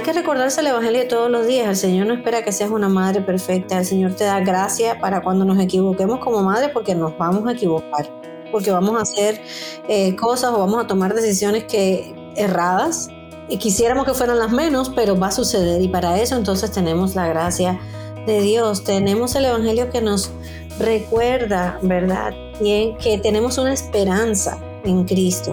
hay que recordarse el Evangelio todos los días. El Señor no espera que seas una madre perfecta. El Señor te da gracia para cuando nos equivoquemos como madre porque nos vamos a equivocar. Porque vamos a hacer eh, cosas o vamos a tomar decisiones que erradas. Y quisiéramos que fueran las menos, pero va a suceder. Y para eso entonces tenemos la gracia de Dios. Tenemos el Evangelio que nos recuerda, ¿verdad? que tenemos una esperanza en Cristo.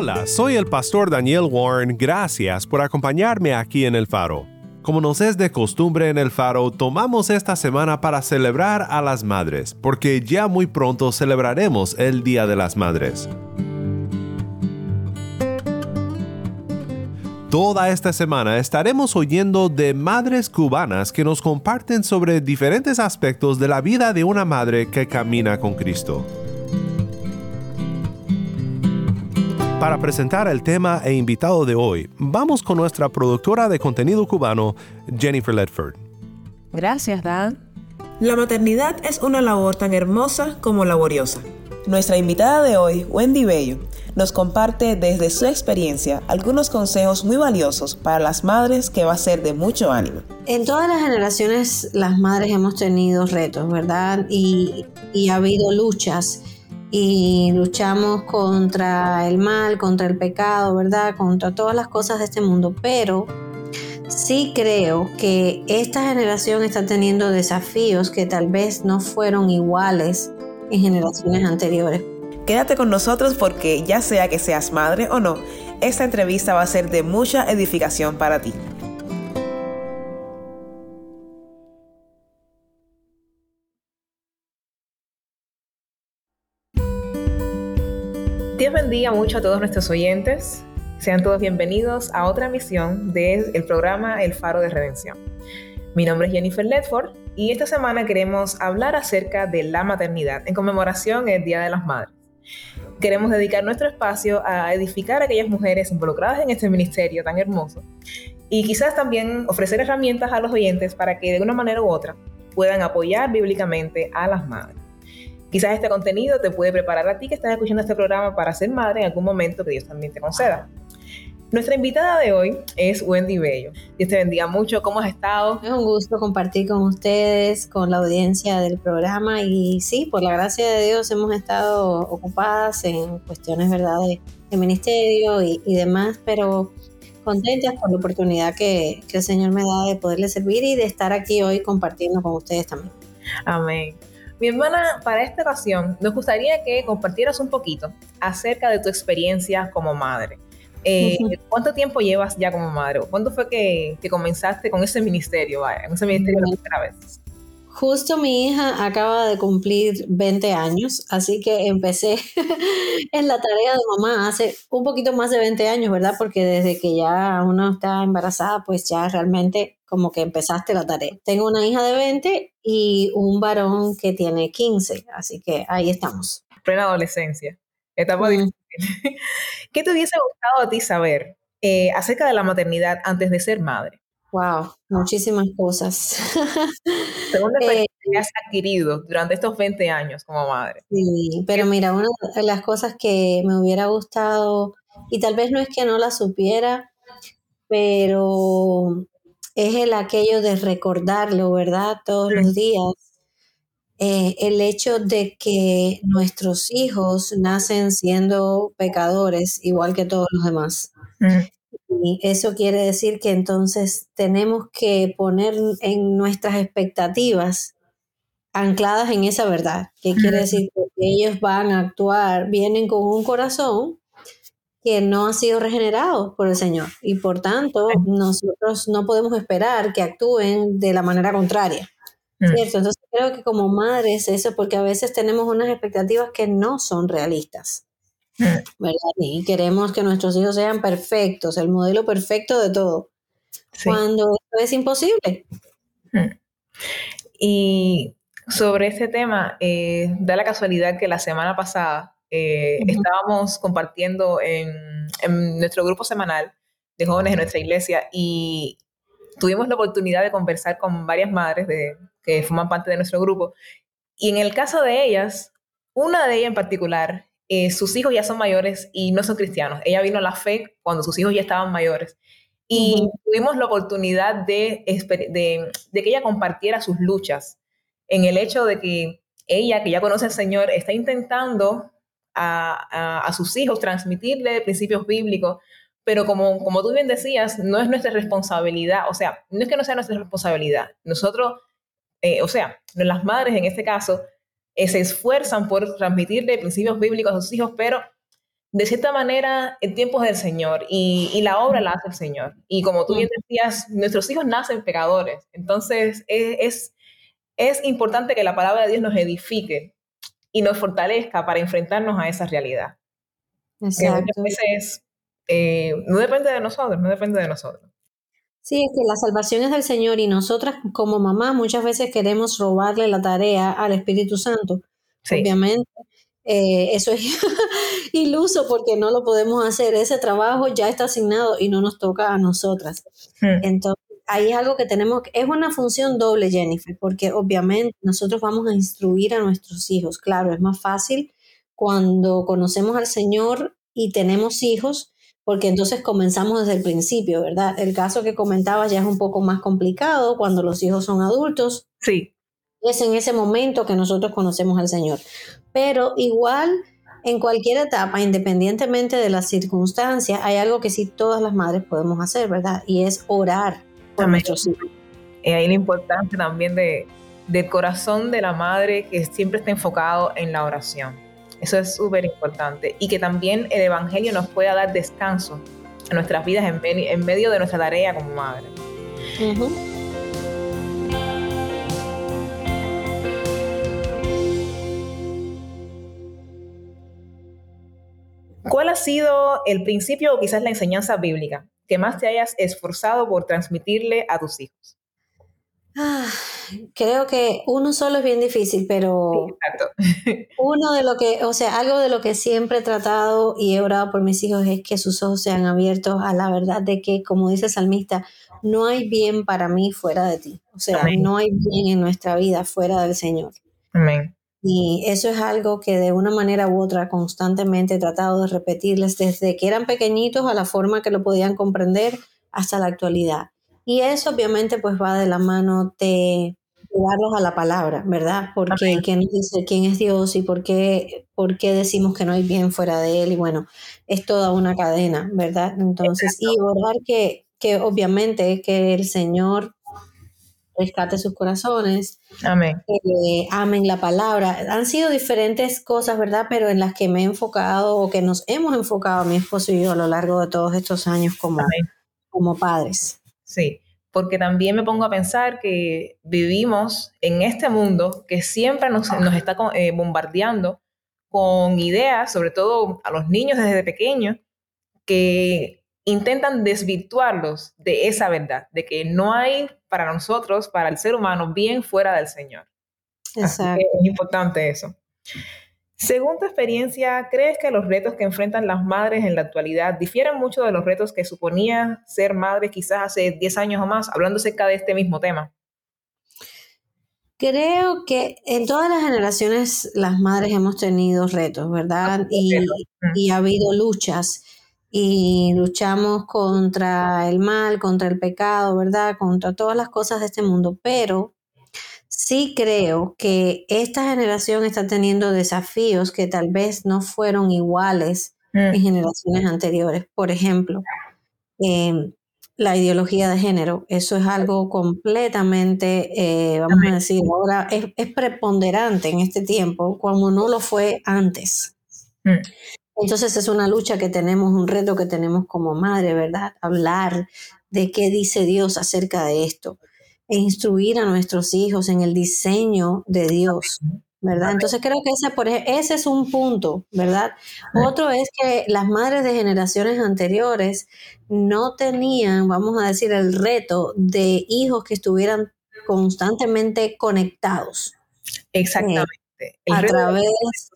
Hola, soy el pastor Daniel Warren. Gracias por acompañarme aquí en El Faro. Como nos es de costumbre en El Faro, tomamos esta semana para celebrar a las madres, porque ya muy pronto celebraremos el Día de las Madres. Toda esta semana estaremos oyendo de madres cubanas que nos comparten sobre diferentes aspectos de la vida de una madre que camina con Cristo. Para presentar el tema e invitado de hoy, vamos con nuestra productora de contenido cubano, Jennifer Ledford. Gracias, Dan. La maternidad es una labor tan hermosa como laboriosa. Nuestra invitada de hoy, Wendy Bello, nos comparte desde su experiencia algunos consejos muy valiosos para las madres que va a ser de mucho ánimo. En todas las generaciones las madres hemos tenido retos, ¿verdad? Y, y ha habido luchas y luchamos contra el mal, contra el pecado, ¿verdad? Contra todas las cosas de este mundo, pero sí creo que esta generación está teniendo desafíos que tal vez no fueron iguales en generaciones anteriores. Quédate con nosotros porque ya sea que seas madre o no, esta entrevista va a ser de mucha edificación para ti. Bendiga mucho a todos nuestros oyentes. Sean todos bienvenidos a otra emisión del programa El Faro de Redención. Mi nombre es Jennifer Ledford y esta semana queremos hablar acerca de la maternidad en conmemoración del Día de las Madres. Queremos dedicar nuestro espacio a edificar a aquellas mujeres involucradas en este ministerio tan hermoso y quizás también ofrecer herramientas a los oyentes para que de una manera u otra puedan apoyar bíblicamente a las madres. Quizás este contenido te puede preparar a ti que estás escuchando este programa para ser madre en algún momento que Dios también te conceda. Nuestra invitada de hoy es Wendy Bello. Dios te bendiga mucho. ¿Cómo has estado? Es un gusto compartir con ustedes, con la audiencia del programa. Y sí, por la gracia de Dios hemos estado ocupadas en cuestiones ¿verdad? de, ministerio y, demás, pero contentas por la oportunidad que, que el Señor me da de poderle servir y de estar aquí hoy compartiendo con ustedes también. Amén. Mi hermana, para esta ocasión, nos gustaría que compartieras un poquito acerca de tu experiencia como madre. Eh, ¿Cuánto tiempo llevas ya como madre? ¿Cuándo fue que, comenzaste con ese ministerio, vaya, en ese ministerio primera vez? Justo mi hija acaba de cumplir 20 años, así que empecé en la tarea de mamá hace un poquito más de 20 años, ¿verdad? Porque desde que ya uno está embarazada, pues ya realmente como que empezaste la tarea. Tengo una hija de 20 y un varón que tiene 15, así que ahí estamos. Plena adolescencia. Etapa difícil. ¿Qué te hubiese gustado a ti saber eh, acerca de la maternidad antes de ser madre? Wow, muchísimas cosas. Según la eh, que has adquirido durante estos 20 años como madre. Sí, pero mira, una de las cosas que me hubiera gustado, y tal vez no es que no la supiera, pero es el aquello de recordarlo, ¿verdad? Todos los días. Eh, el hecho de que nuestros hijos nacen siendo pecadores igual que todos los demás. Y eso quiere decir que entonces tenemos que poner en nuestras expectativas ancladas en esa verdad. ¿Qué quiere decir? Que ellos van a actuar, vienen con un corazón que no han sido regenerados por el Señor y por tanto nosotros no podemos esperar que actúen de la manera contraria. Mm. ¿Cierto? Entonces creo que como madres eso porque a veces tenemos unas expectativas que no son realistas. ¿Verdad? Y queremos que nuestros hijos sean perfectos, el modelo perfecto de todo, cuando esto es imposible. Y sobre este tema, eh, da la casualidad que la semana pasada eh, estábamos compartiendo en, nuestro grupo semanal de jóvenes de nuestra iglesia y tuvimos la oportunidad de conversar con varias madres de, que forman parte de nuestro grupo. Y en el caso de ellas, una de ellas en particular, eh, sus hijos ya son mayores y no son cristianos. Ella vino a la fe cuando sus hijos ya estaban mayores. Y tuvimos la oportunidad de, de, de, que ella compartiera sus luchas en el hecho de que ella, que ya conoce al Señor, está intentando a, sus hijos, transmitirle principios bíblicos, pero como, como tú bien decías, no es nuestra responsabilidad, o sea, no es que no sea nuestra responsabilidad, nosotros, eh, o sea, las madres en este caso, eh, se esfuerzan por transmitirle principios bíblicos a sus hijos, pero de cierta manera el tiempo es del Señor y, la obra la hace el Señor. Y como tú bien decías, nuestros hijos nacen pecadores, entonces es, es importante que la palabra de Dios nos edifique y nos fortalezca para enfrentarnos a esa realidad. Exacto. veces eh, no depende de nosotros, no depende de nosotros. Sí, es que la salvación es del Señor y nosotras como mamás muchas veces queremos robarle la tarea al Espíritu Santo. Obviamente, eh, eso es iluso porque no lo podemos hacer. Ese trabajo ya está asignado y no nos toca a nosotras. Hmm. Entonces, ahí es algo que tenemos, es una función doble, Jennifer, porque obviamente nosotros vamos a instruir a nuestros hijos. Claro, es más fácil cuando conocemos al Señor y tenemos hijos, porque entonces comenzamos desde el principio, ¿verdad? El caso que comentabas ya es un poco más complicado cuando los hijos son adultos. Sí. Es en ese momento que nosotros conocemos al Señor. Pero igual, en cualquier etapa, independientemente de las circunstancias, hay algo que sí todas las madres podemos hacer, ¿verdad? Y es orar y ahí la importancia también de, del corazón de la madre que siempre está enfocado en la oración. Eso es súper importante. Y que también el Evangelio nos pueda dar descanso en nuestras vidas en, en medio de nuestra tarea como madre. ¿Cuál ha sido el principio o quizás la enseñanza bíblica que más te hayas esforzado por transmitirle a tus hijos? Ah, creo que uno solo es bien difícil, pero uno de lo que, o sea, algo de lo que siempre he tratado y he orado por mis hijos es que sus ojos sean abiertos a la verdad de que, como dice el salmista, no hay bien para mí fuera de ti. O sea, no hay bien en nuestra vida fuera del Señor. Amén. Y eso es algo que de una manera u otra constantemente he tratado de repetirles desde que eran pequeñitos a la forma que lo podían comprender hasta la actualidad. Y eso obviamente pues va de la mano de llevarlos a la palabra, ¿verdad? Porque quién dice quién es Dios y por qué, por qué decimos que no hay bien fuera de Él. Y bueno, es toda una cadena, ¿verdad? Entonces, y orar que, que obviamente que el Señor rescate sus corazones. Amén. Eh, amen la palabra. Han sido diferentes cosas, ¿verdad? Pero en las que me he enfocado o que nos hemos enfocado mi esposo y yo a lo largo de todos estos años como, como padres. Sí, porque también me pongo a pensar que vivimos en este mundo que siempre nos, nos está eh, bombardeando con ideas, sobre todo a los niños desde pequeños, que intentan desvirtuarlos de esa verdad, de que no hay para nosotros, para el ser humano, bien fuera del Señor. Exacto. es importante eso. Según tu experiencia, ¿crees que los retos que enfrentan las madres en la actualidad difieren mucho de los retos que suponía ser madre quizás hace 10 años o más, hablando acerca de este mismo tema? Creo que en todas las generaciones las madres hemos tenido retos, ¿verdad? Y, y ha habido luchas y luchamos contra el mal, contra el pecado, ¿verdad? Contra todas las cosas de este mundo, pero sí creo que esta generación está teniendo desafíos que tal vez no fueron iguales mm. en generaciones anteriores. Por ejemplo, em, la ideología de género, eso es algo completamente, eh, vamos a decir, ahora es, preponderante en este tiempo, como no lo fue antes. Mm. Entonces es una lucha que tenemos, un reto que tenemos como madre, ¿verdad? Hablar de qué dice Dios acerca de esto e instruir a nuestros hijos en el diseño de Dios. ¿verdad? Entonces creo que ese, por ese es un punto, ¿verdad? Otro es que las madres de generaciones anteriores no tenían, vamos a decir, el reto de hijos que estuvieran constantemente conectados. Exactamente. a través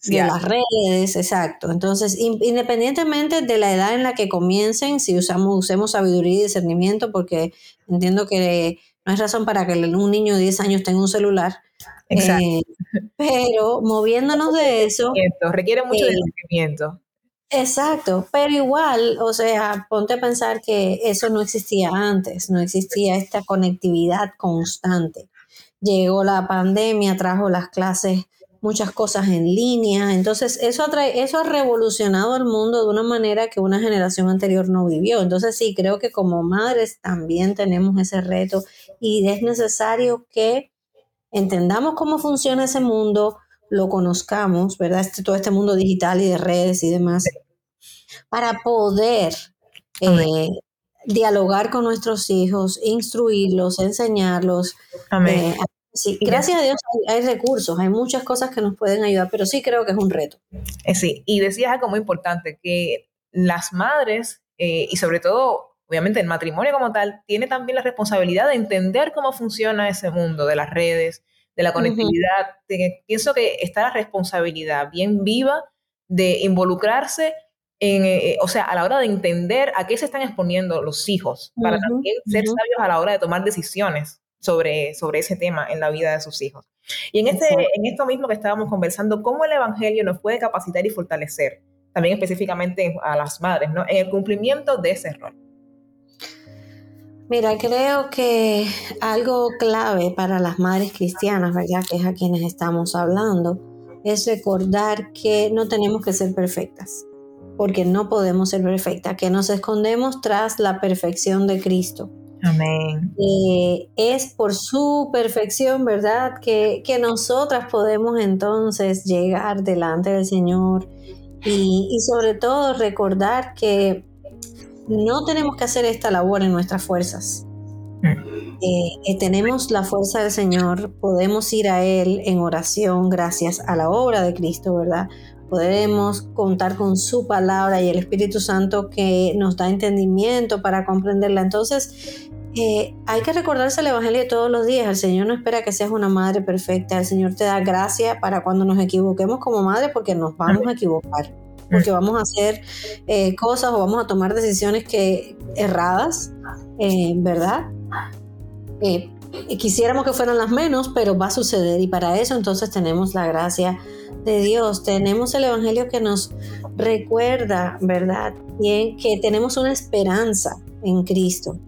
de las redes, exacto. Entonces, independientemente de la edad en la que comiencen, si usamos, usemos sabiduría y discernimiento, porque entiendo que no es razón para que un niño de 10 años tenga un celular, Exacto. Eh, pero moviéndonos de eso. Requiere mucho eh, discernimiento. Exacto, pero igual, o sea, ponte a pensar que eso no existía antes, no existía esta conectividad constante. Llegó la pandemia, trajo las clases, muchas cosas en línea, entonces eso, eso ha revolucionado el mundo de una manera que una generación anterior no vivió. Entonces sí, creo que como madres también tenemos ese reto y es necesario que entendamos cómo funciona ese mundo, lo conozcamos, ¿verdad? Este, todo este mundo digital y de redes y demás, para poder eh, dialogar con nuestros hijos, instruirlos, enseñarlos. Amén. Eh, gracias a Dios hay, recursos, hay muchas cosas que nos pueden ayudar, pero sí creo que es un reto. Eh, sí, y decías algo muy importante, que las madres, y sobre todo obviamente el matrimonio como tal tiene también la responsabilidad de entender cómo funciona ese mundo de las redes, de la conectividad. pienso que está la responsabilidad bien viva de involucrarse en, eh, o sea, a la hora de entender a qué se están exponiendo los hijos, para también ser sabios a la hora de tomar decisiones sobre, sobre ese tema en la vida de sus hijos. Y en, este, en esto mismo que estábamos conversando, cómo el Evangelio nos puede capacitar y fortalecer, también específicamente a las madres, ¿no? en el cumplimiento de ese rol. Mira, creo que algo clave para las madres cristianas, ¿verdad? Que es a quienes estamos hablando, es recordar que no tenemos que ser perfectas, porque no podemos ser perfectas, que nos escondemos tras la perfección de Cristo. Amén. Eh, es por su perfección, ¿verdad? Que, que, nosotras podemos entonces llegar delante del Señor y, y sobre todo recordar que no tenemos que hacer esta labor en nuestras fuerzas. Mm. Eh, eh, tenemos la fuerza del Señor, podemos ir a Él en oración gracias a la obra de Cristo, ¿verdad? Podemos contar con su palabra y el Espíritu Santo que nos da entendimiento para comprenderla. Entonces, eh, hay que recordarse el Evangelio todos los días. El Señor no espera que seas una madre perfecta. El Señor te da gracia para cuando nos equivoquemos como madre porque nos vamos a equivocar porque vamos a hacer eh, cosas o vamos a tomar decisiones que erradas, eh, ¿verdad? Eh, quisiéramos que fueran las menos, pero va a suceder y para eso entonces tenemos la gracia de Dios, tenemos el Evangelio que nos recuerda, ¿verdad? Bien, que tenemos una esperanza en Cristo,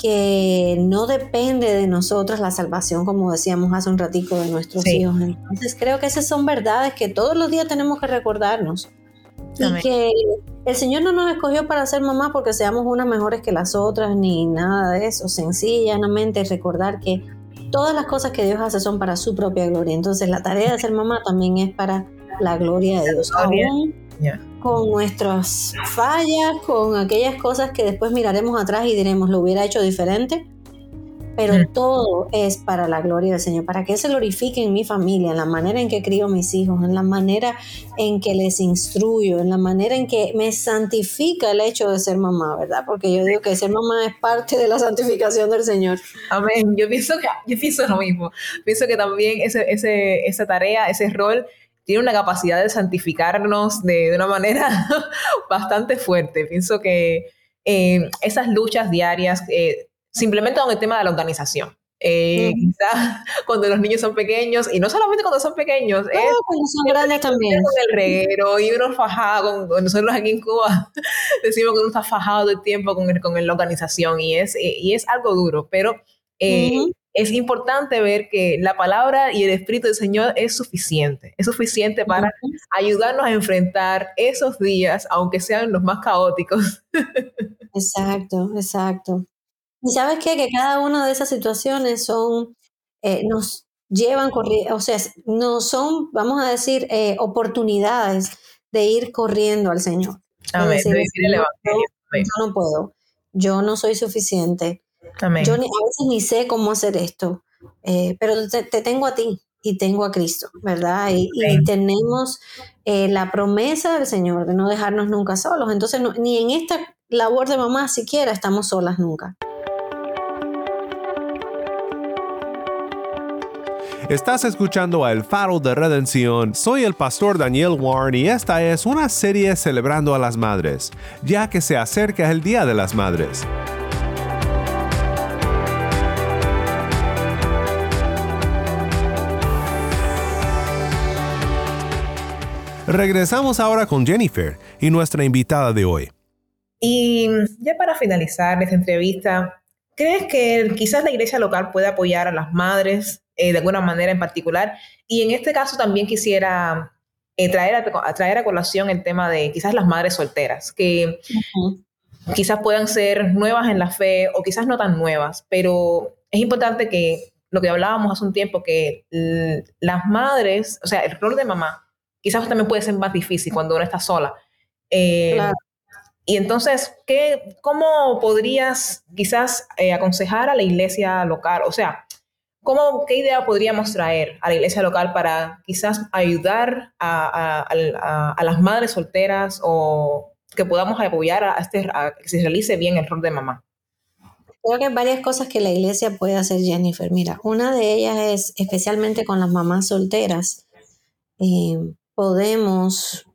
que no depende de nosotros la salvación, como decíamos hace un ratico de nuestros hijos. Entonces creo que esas son verdades que todos los días tenemos que recordarnos. Y que el Señor no nos escogió para ser mamá porque seamos unas mejores que las otras, ni nada de eso. Sencillamente recordar que todas las cosas que Dios hace son para su propia gloria. Entonces la tarea de ser mamá también es para la gloria de Dios. Aún con nuestras fallas, con aquellas cosas que después miraremos atrás y diremos, lo hubiera hecho diferente pero todo es para la gloria del Señor, para que se glorifique en mi familia, en la manera en que crío a mis hijos, en la manera en que les instruyo, en la manera en que me santifica el hecho de ser mamá, ¿verdad? Porque yo digo que ser mamá es parte de la santificación del Señor. Amén. Yo pienso que yo pienso lo mismo. Pienso que también ese, ese, esa tarea, ese rol tiene una capacidad de santificarnos de, de una manera bastante fuerte. Pienso que eh, esas luchas diarias eh, simplemente con el tema de la organización. Eh, cuando los niños son pequeños, y no solamente cuando son pequeños, es cuando son grandes también. Con el reguero y uno fajado, con, nosotros aquí en Cuba decimos que uno está fajado de tiempo con, con la organización y es, y es algo duro, pero eh, es importante ver que la palabra y el Espíritu del Señor es suficiente, es suficiente para ayudarnos a enfrentar esos días, aunque sean los más caóticos. Exacto, exacto. Y sabes qué? Que cada una de esas situaciones son, eh, nos llevan, o sea, no son, vamos a decir, eh, oportunidades de ir corriendo al Señor. Amén. Decir, yo, yo no puedo, yo no soy suficiente. Amén. Yo ni, a veces ni sé cómo hacer esto, eh, pero te, te, tengo a ti y tengo a Cristo, ¿verdad? Y, y tenemos eh, la promesa del Señor de no dejarnos nunca solos. Entonces, no, ni en esta labor de mamá siquiera estamos solas nunca. Estás escuchando a El Faro de Redención. Soy el pastor Daniel Warren y esta es una serie celebrando a las madres, ya que se acerca el Día de las Madres. Regresamos ahora con Jennifer y nuestra invitada de hoy. Y ya para finalizar esta entrevista, ¿crees que quizás la iglesia local puede apoyar a las madres eh, de alguna manera en particular? Y en este caso también quisiera eh, traer, a, traer a colación el tema de quizás las madres solteras, que uh -huh. quizás puedan ser nuevas en la fe o quizás no tan nuevas, pero es importante que lo que hablábamos hace un tiempo, que las madres, o sea, el rol de mamá, quizás también puede ser más difícil cuando uno está sola. Eh, claro. Y entonces, ¿qué, ¿cómo podrías quizás eh, aconsejar a la iglesia local? O sea, ¿cómo, ¿qué idea podríamos traer a la iglesia local para quizás ayudar a, las madres solteras o que podamos apoyar a, este, que se realice bien el rol de mamá? Creo que hay varias cosas que la iglesia puede hacer, Jennifer. Mira, una de ellas es, especialmente con las mamás solteras, eh, podemos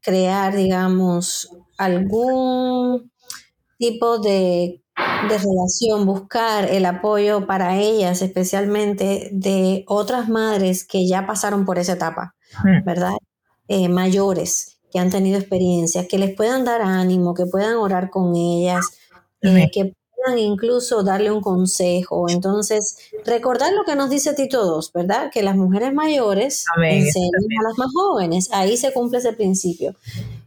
crear, digamos, algún tipo de, de, relación, buscar el apoyo para ellas, especialmente de otras madres que ya pasaron por esa etapa, ¿verdad? Eh, mayores, que han tenido experiencias, que les puedan dar ánimo, que puedan orar con ellas, eh, que puedan incluso darle un consejo. Entonces, recordar lo que nos dice Tito 2, ¿verdad? Que las mujeres mayores Amén. enseñan a las más jóvenes. Ahí se cumple ese principio.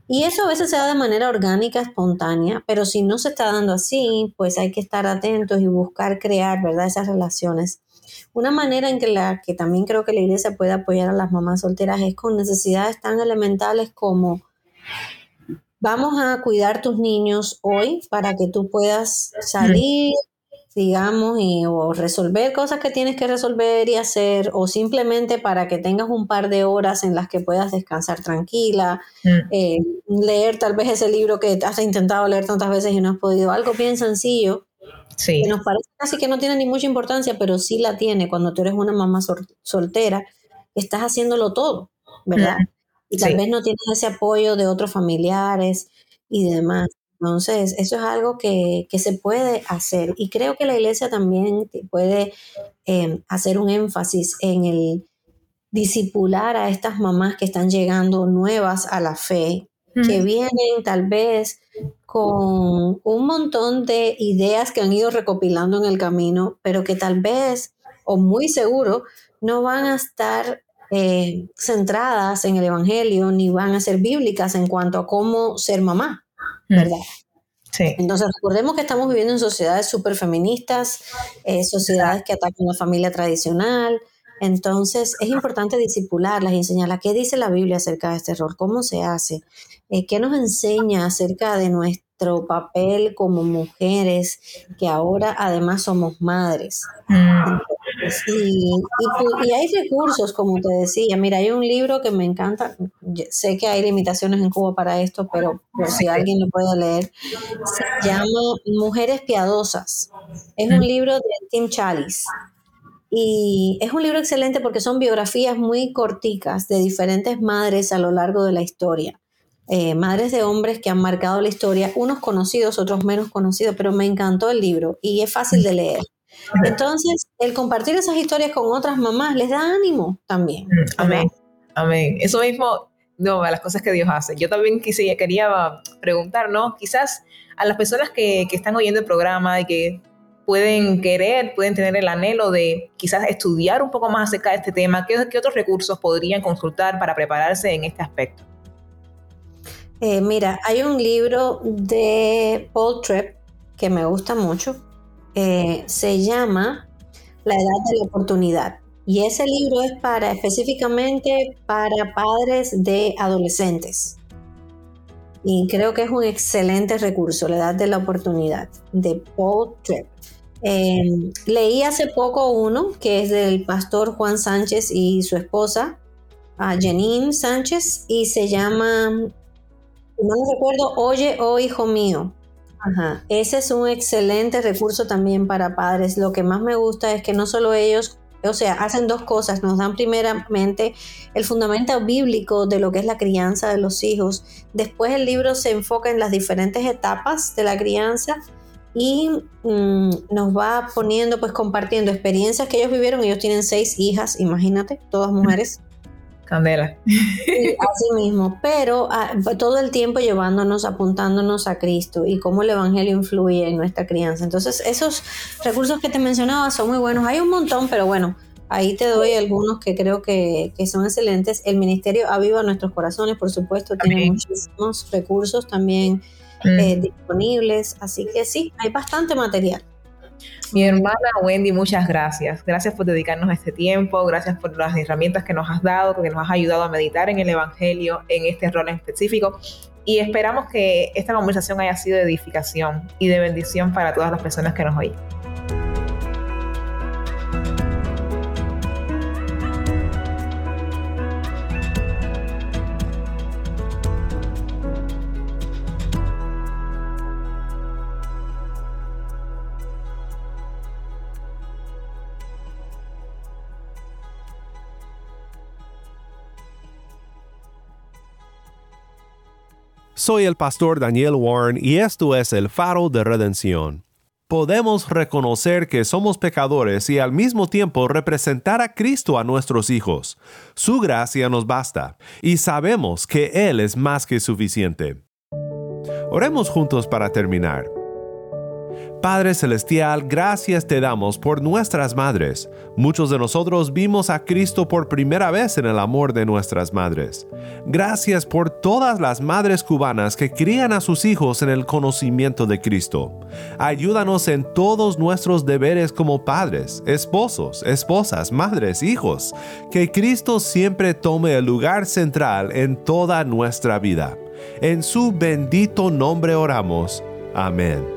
Y eso a veces se da de manera orgánica, espontánea, pero si no se está dando así, pues hay que estar atentos y buscar crear, ¿verdad? Esas relaciones. Una manera en que, la, que también creo que la iglesia puede apoyar a las mamás solteras es con necesidades tan elementales como vamos a cuidar tus niños hoy para que tú puedas salir, digamos, y, o resolver cosas que tienes que resolver y hacer, o simplemente para que tengas un par de horas en las que puedas descansar tranquila, mm. eh, leer tal vez ese libro que has intentado leer tantas veces y no has podido, algo bien sencillo. Sí. Que nos parece casi que no tiene ni mucha importancia, pero sí la tiene cuando tú eres una mamá sol soltera, estás haciéndolo todo, ¿verdad? Mm y tal sí. vez no tienes ese apoyo de otros familiares y demás. Entonces, eso es algo que, que se puede hacer y creo que la iglesia también puede eh, hacer un énfasis en el disipular a estas mamás que están llegando nuevas a la fe, mm. que vienen tal vez con un montón de ideas que han ido recopilando en el camino, pero que tal vez, o muy seguro, no van a estar eh, centradas en el Evangelio ni van a ser bíblicas en cuanto a cómo ser mamá, ¿verdad? Sí. Entonces recordemos que estamos viviendo en sociedades súper feministas, eh, sociedades que atacan la familia tradicional, entonces es importante disipularlas y enseñarlas qué dice la Biblia acerca de este error, cómo se hace, eh, qué nos enseña acerca de nuestro papel como mujeres, que ahora además somos madres. Mm. Y, hay recursos, como te decía. Mira, hay un libro que me encanta. Sé que hay limitaciones en Cuba para esto, pero por si alguien lo puede leer, se llama Mujeres Piadosas. Es un libro de Tim Chalice. Y es un libro excelente porque son biografías muy corticas de diferentes madres a lo largo de la historia. Eh, madres de hombres que han marcado la historia, unos conocidos, otros menos conocidos, pero me encantó el libro y es fácil de leer. Entonces, el compartir esas historias con otras mamás les da ánimo también. Amén. Amén. Eso mismo, no, a las cosas que Dios hace. Yo también quise, quería preguntar, ¿no? Quizás a las personas que, que están oyendo el programa y que pueden querer, pueden tener el anhelo de quizás estudiar un poco más acerca de este tema, ¿qué, qué otros recursos podrían consultar para prepararse en este aspecto? Eh, mira, hay un libro de Paul Tripp que me gusta mucho, eh, se llama La edad de la oportunidad. Y ese libro es para específicamente para padres de adolescentes. y creo que es un excelente recurso, la edad de la oportunidad, de Paul Tripp. Eh, leí hace poco uno que es del pastor Juan Sánchez y su esposa, Janine Sánchez, y se llama, no recuerdo, Oye, oh hijo mío. Ajá. Ese es un excelente recurso también para padres. Lo que más me gusta es que no solo ellos o sea, hacen dos cosas. Nos dan primeramente el fundamento bíblico de lo que es la crianza de los hijos. Después el libro se enfoca en las diferentes etapas de la crianza y mm, nos va poniendo, pues compartiendo experiencias que ellos vivieron. Ellos tienen seis hijas, imagínate, todas mujeres. Candela. así mismo, pero ah, todo el tiempo llevándonos, apuntándonos a Cristo y cómo el Evangelio influye en nuestra crianza. Entonces, esos recursos que te mencionaba son muy buenos. Hay un montón, pero bueno, ahí te doy algunos que creo que, son excelentes. El Ministerio Aviva Nuestros Corazones, por supuesto, tiene muchísimos recursos también mm. eh, disponibles, así que sí, hay bastante material. Mi hermana Wendy, muchas gracias. Gracias por dedicarnos este tiempo, gracias por las herramientas que nos has dado, porque nos has ayudado a meditar en el Evangelio, en este rol en específico. Y esperamos que esta conversación haya sido de edificación y de bendición para todas las personas que nos oyen. Soy el pastor Daniel Warren y esto es el faro de redención. Podemos reconocer que somos pecadores y al mismo tiempo representar a Cristo a nuestros hijos. Su gracia nos basta y sabemos que Él es más que suficiente. Oremos juntos para terminar. Padre Celestial, gracias te damos por nuestras madres. Muchos de nosotros vimos a Cristo por primera vez en el amor de nuestras madres. Gracias por todas las madres cubanas que crían a sus hijos en el conocimiento de Cristo. Ayúdanos en todos nuestros deberes como padres, esposos, esposas, madres, hijos. Que Cristo siempre tome el lugar central en toda nuestra vida. En su bendito nombre oramos. Amén.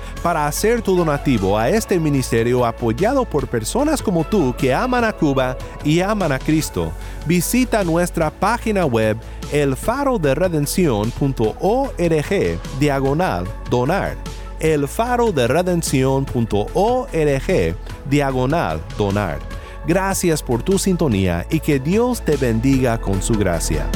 Para hacer tu donativo a este ministerio apoyado por personas como tú que aman a Cuba y aman a Cristo, visita nuestra página web elfaroderedención.org diagonal donar. elfaroderedención.org diagonal donar. Gracias por tu sintonía y que Dios te bendiga con su gracia.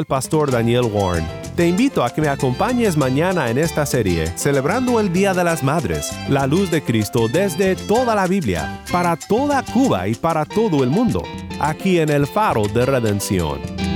El pastor Daniel Warren. Te invito a que me acompañes mañana en esta serie, celebrando el Día de las Madres, la luz de Cristo desde toda la Biblia, para toda Cuba y para todo el mundo, aquí en el Faro de Redención.